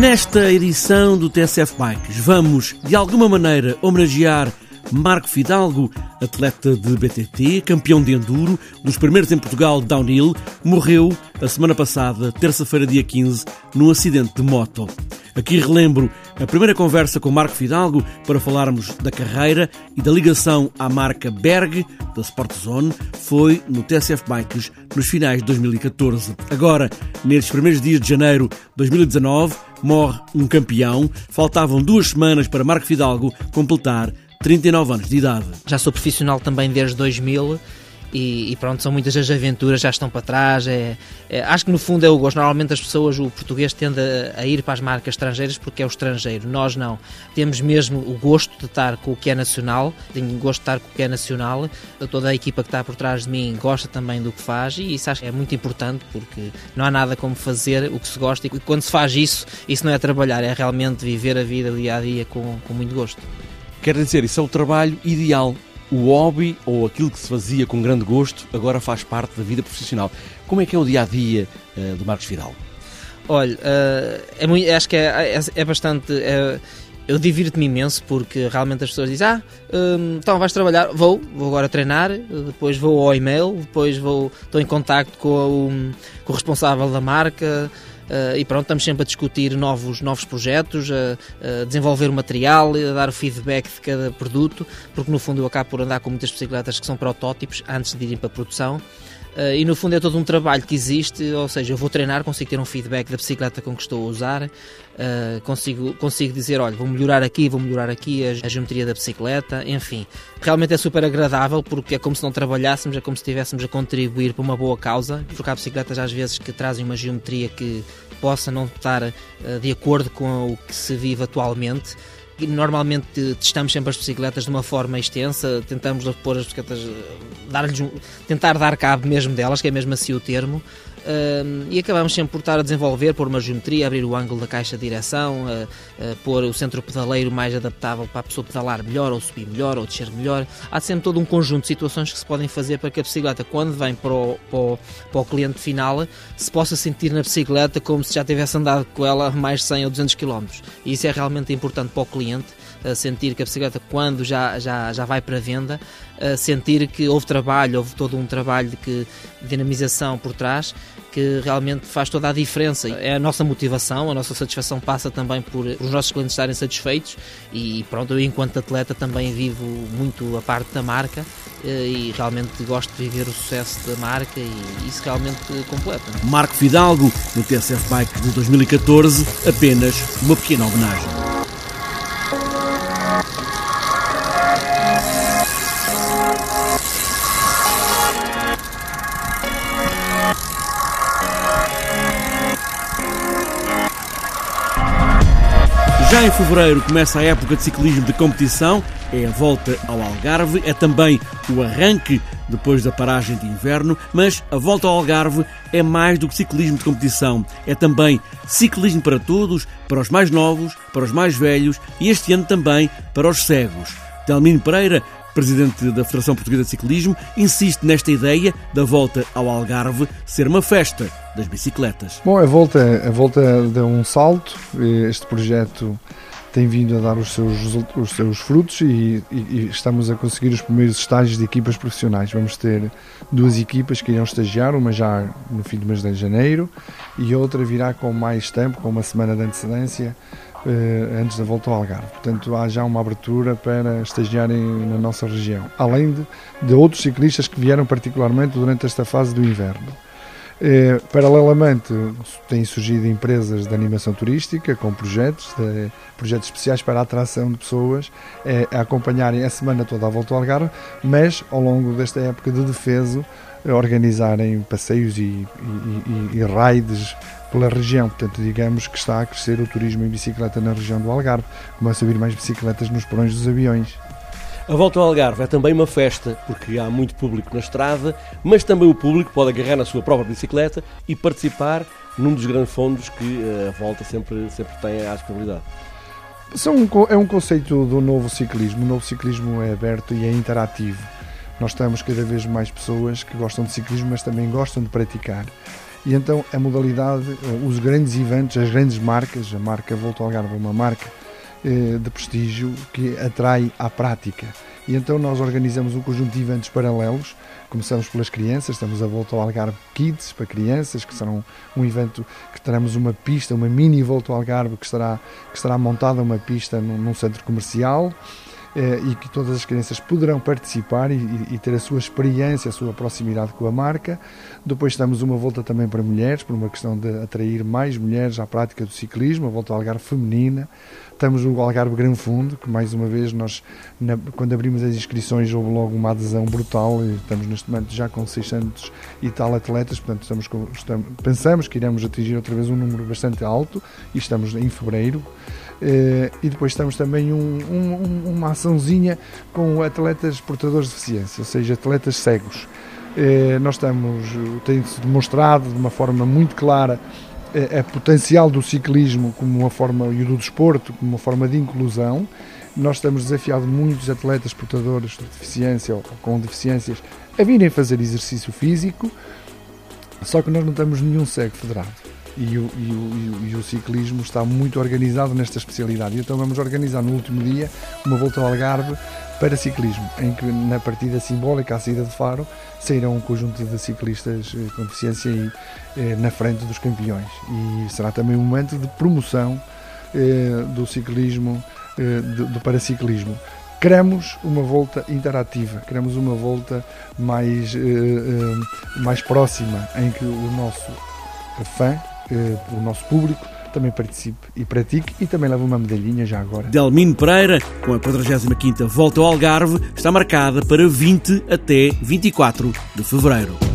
Nesta edição do TSF Bikes, vamos de alguma maneira homenagear Marco Fidalgo, atleta de BTT, campeão de enduro, dos primeiros em Portugal downhill, morreu a semana passada, terça-feira, dia 15, num acidente de moto. Aqui relembro a primeira conversa com Marco Fidalgo para falarmos da carreira e da ligação à marca Berg, da Sportzone, foi no TSF Bikes nos finais de 2014. Agora, nestes primeiros dias de janeiro de 2019, morre um campeão. Faltavam duas semanas para Marco Fidalgo completar 39 anos de idade. Já sou profissional também desde 2000 e, e, pronto, são muitas as aventuras, já estão para trás. É, é, acho que no fundo é o gosto. Normalmente as pessoas, o português tende a, a, ir para as marcas estrangeiras porque é o estrangeiro. Nós não. Temos mesmo o gosto de estar com o que é nacional, tenho gosto de estar com o que é nacional. Toda a equipa que está por trás de mim gosta também do que faz e isso acho que é muito importante porque não há nada como fazer o que se gosta e quando se faz isso, isso não é trabalhar, é realmente viver a vida dia a dia com, com muito gosto. Quer dizer, isso é o trabalho ideal o hobby ou aquilo que se fazia com grande gosto agora faz parte da vida profissional. Como é que é o dia a dia uh, do Marcos Vidal? Olha, uh, é muito, acho que é, é, é bastante. É, eu divirto-me imenso porque realmente as pessoas dizem: Ah, um, então vais trabalhar? Vou, vou agora treinar, depois vou ao e-mail, depois vou, estou em contacto com com o responsável da marca. Uh, e pronto, estamos sempre a discutir novos, novos projetos, a, a, desenvolver o material, a dar o feedback de cada produto, porque no fundo eu acabo por andar com muitas bicicletas que são protótipos antes de irem para a produção. Uh, e no fundo é todo um trabalho que existe, ou seja, eu vou treinar, consigo ter um feedback da bicicleta com que estou a usar, uh, consigo, consigo dizer, olha, vou melhorar aqui, vou melhorar aqui a, a, geometria da bicicleta, enfim. Realmente é super agradável porque é como se não trabalhássemos, é como se estivéssemos a contribuir para uma boa causa, porque há bicicletas às vezes que trazem uma geometria que possa não estar uh, de acordo com o que se vive atualmente normalmente testamos sempre as bicicletas de uma forma extensa, tentamos pôr as bicicletas, dar um, tentar dar cabo mesmo delas, que é mesmo assim o termo, E acabamos sempre por estar a desenvolver, pôr uma geometria, abrir o ângulo da caixa de direção, uh, uh, pôr o centro pedaleiro mais adaptável para a pessoa pedalar melhor, ou subir melhor, ou descer melhor. Há sempre todo um conjunto de situações que se podem fazer para que a bicicleta, quando vem para o, para o, para o cliente final, se possa sentir na bicicleta como se já tivesse andado com ela mais 100 ou 200 km. E isso é realmente importante para o cliente sentir que a bicicleta, quando já, já, já vai para venda, sentir que houve trabalho, houve todo um trabalho de, que, de dinamização por trás que realmente faz toda a diferença. É a nossa motivação, a nossa satisfação passa também por os nossos clientes estarem satisfeitos e pronto, eu enquanto atleta também vivo muito a parte da marca eh, e realmente gosto de viver o sucesso da marca e isso realmente completa. Marco Fidalgo, no TSF Bike de 2014, apenas uma pequena homenagem. Já em fevereiro começa a época de ciclismo de competição, é a volta ao Algarve, é também o arranque depois da paragem de inverno, mas a volta ao Algarve é mais do que ciclismo de competição, é também ciclismo para todos, para os mais novos, para os mais velhos e este ano também para os cegos. Delmino Pereira presidente da Federação Portuguesa de Ciclismo, insiste nesta ideia da volta ao Algarve ser uma festa das bicicletas. Bom, a volta, a volta deu um salto. Este projeto tem vindo a dar os seus, os seus frutos e, e, e, estamos a conseguir os primeiros estágios de equipas profissionais. Vamos ter duas equipas que irão estagiar, uma já no fim do mês de janeiro e outra virá com mais tempo, com uma semana de antecedência, antes da volta ao Algarve. Portanto, há já uma abertura para estagiarem na nossa região, além de, de outros ciclistas que vieram particularmente durante esta fase do inverno. Eh, paralelamente, têm surgido empresas de animação turística com projetos, de, projetos especiais para a atração de pessoas eh, a acompanharem a semana toda à volta ao Algarve, mas ao longo desta época de defeso, organizarem passeios e, e, e, e raids pela região. Portanto, digamos que está a crescer o turismo em bicicleta na região do Algarve. Começam a vir mais bicicletas nos porões dos aviões. A volta ao Algarve é também uma festa, porque há muito público na estrada, mas também o público pode agarrar na sua própria bicicleta e participar num dos grandes fundos que eh, a volta sempre, sempre tem à disponibilidade. São, é um conceito do novo ciclismo. O novo ciclismo é aberto e é interativo. Nós temos cada vez mais pessoas que gostam de ciclismo, mas também gostam de praticar. E então a modalidade, eh, os grandes eventos, as grandes marcas, a marca Volta ao Algarve é uma marca eh, de prestígio que atrai à prática. E então nós organizamos um conjunto de eventos paralelos. Começamos pelas crianças, estamos a volta ao Algarve Kids para crianças, que serão um evento que teremos uma pista, uma mini volta ao Algarve que estará, que estará montada uma pista num, num centro comercial. Eh, e que todas as crianças poderão participar e, e, ter a sua experiência, a sua proximidade com a marca. Depois temos uma volta também para mulheres, por uma questão de atrair mais mulheres à prática do ciclismo, a volta ao Algarve feminina. Temos o Algarve Gran Fundo, que mais uma vez nós, na, quando abrimos as inscrições, houve logo uma adesão brutal e estamos neste momento já com 600 e tal atletas, portanto estamos, com, estamos pensamos que iremos atingir outra vez um número bastante alto e estamos em fevereiro. Uh, e depois temos também um, um, uma com atletas portadores de deficiência, ou seja, atletas cegos. Uh, nós estamos, tem-se demonstrado de uma forma muito clara a, a potencial do ciclismo como uma forma, e do desporto como uma forma de inclusão. Nós temos desafiado muitos atletas portadores de deficiência ou com deficiências a virem fazer exercício físico, só que nós não temos nenhum cego federado e o, e, o, e o, ciclismo está muito organizado nesta especialidade. Então vamos organizar no último dia uma volta ao Algarve para ciclismo, em que na partida simbólica à saída de Faro sairão um conjunto de ciclistas eh, com deficiência e, eh, na frente dos campeões. E será também um momento de promoção eh, do ciclismo, eh, do, do paraciclismo. Queremos uma volta interativa, queremos uma volta mais, eh, eh, mais próxima, em que o nosso fã o nosso público também participe e pratique e também leve uma medalhinha já agora. Delmino Pereira, com a 45ª Volta ao Algarve, está marcada para 20 até 24 de fevereiro.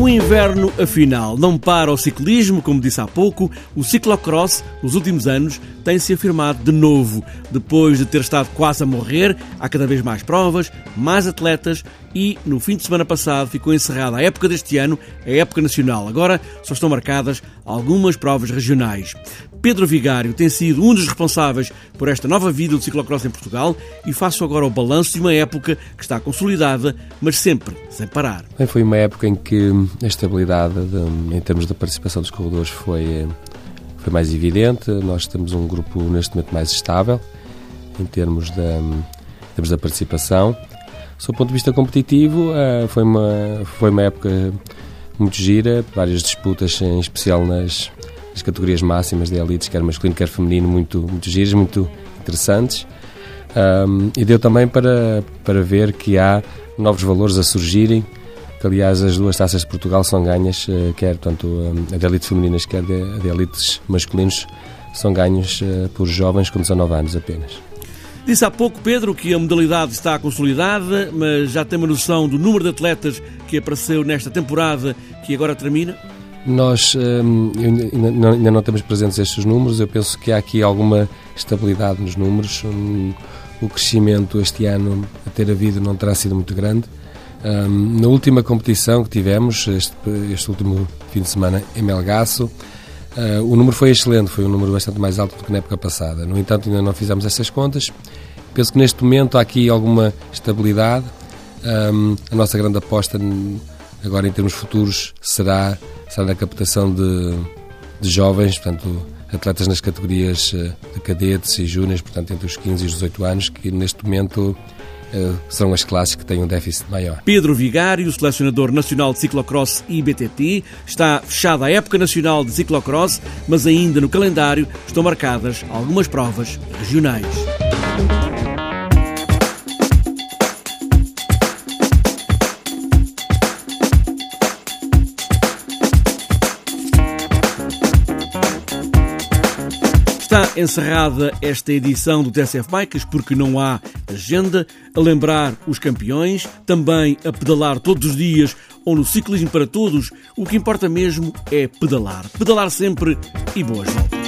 O inverno, afinal, não para o ciclismo, como disse há pouco, o ciclocross, nos últimos anos, tem-se afirmado de novo. Depois de ter estado quase a morrer, há cada vez mais provas, mais atletas e, no fim de semana passado, ficou encerrada a época deste ano, a época nacional. Agora só estão marcadas algumas provas regionais. Pedro Vigário tem sido um dos responsáveis por esta nova vida do ciclocross em Portugal e faço agora o balanço de uma época que está consolidada, mas sempre sem parar. Bem, foi uma época em que a estabilidade de, em termos da participação dos corredores foi, foi mais evidente. Nós temos um grupo neste momento mais estável em termos da, em termos da participação. Do ponto de vista competitivo, eh, foi uma, foi uma época muito gira, várias disputas, em especial nas, nas categorias máximas de elites, quer masculino, quer feminino, muito, muito giras, muito interessantes. Um, e deu também para, para ver que há novos valores a surgirem, que aliás as duas taças de Portugal são ganhas, eh, quer tanto a de elites femininas, quer a de elites masculinos, são ganhos eh, por jovens com 19 anos apenas. Disse há pouco, Pedro, que a modalidade está consolidada, mas já tem uma noção do número de atletas que apareceu nesta temporada que agora termina? Nós hum, ainda não temos presentes estes números, eu penso que há aqui alguma estabilidade nos números. Hum, o crescimento este ano a ter havido não terá sido muito grande. Hum, na última competição que tivemos, este, este último fim de semana em Melgaço, Uh, o número foi excelente, foi um número bastante mais alto do que na época passada. No entanto, ainda não fizemos essas contas. Penso que neste momento há aqui alguma estabilidade. Um, a nossa grande aposta agora em termos futuros será, será na captação de, de jovens, portanto, atletas nas categorias ah, de cadetes e júniores, portanto, entre os 15 e os 18 anos, que neste momento eh, são as classes que têm um déficit maior. Pedro Vigário, selecionador nacional de ciclocross e BTT, está fechada a época nacional de ciclocross, mas ainda no calendário estão marcadas algumas provas regionais. Está encerrada esta edição do TSF Bikes porque não há agenda. A lembrar os campeões, também a pedalar todos os dias ou no ciclismo para todos, o que importa mesmo é pedalar. Pedalar sempre e boas voltas.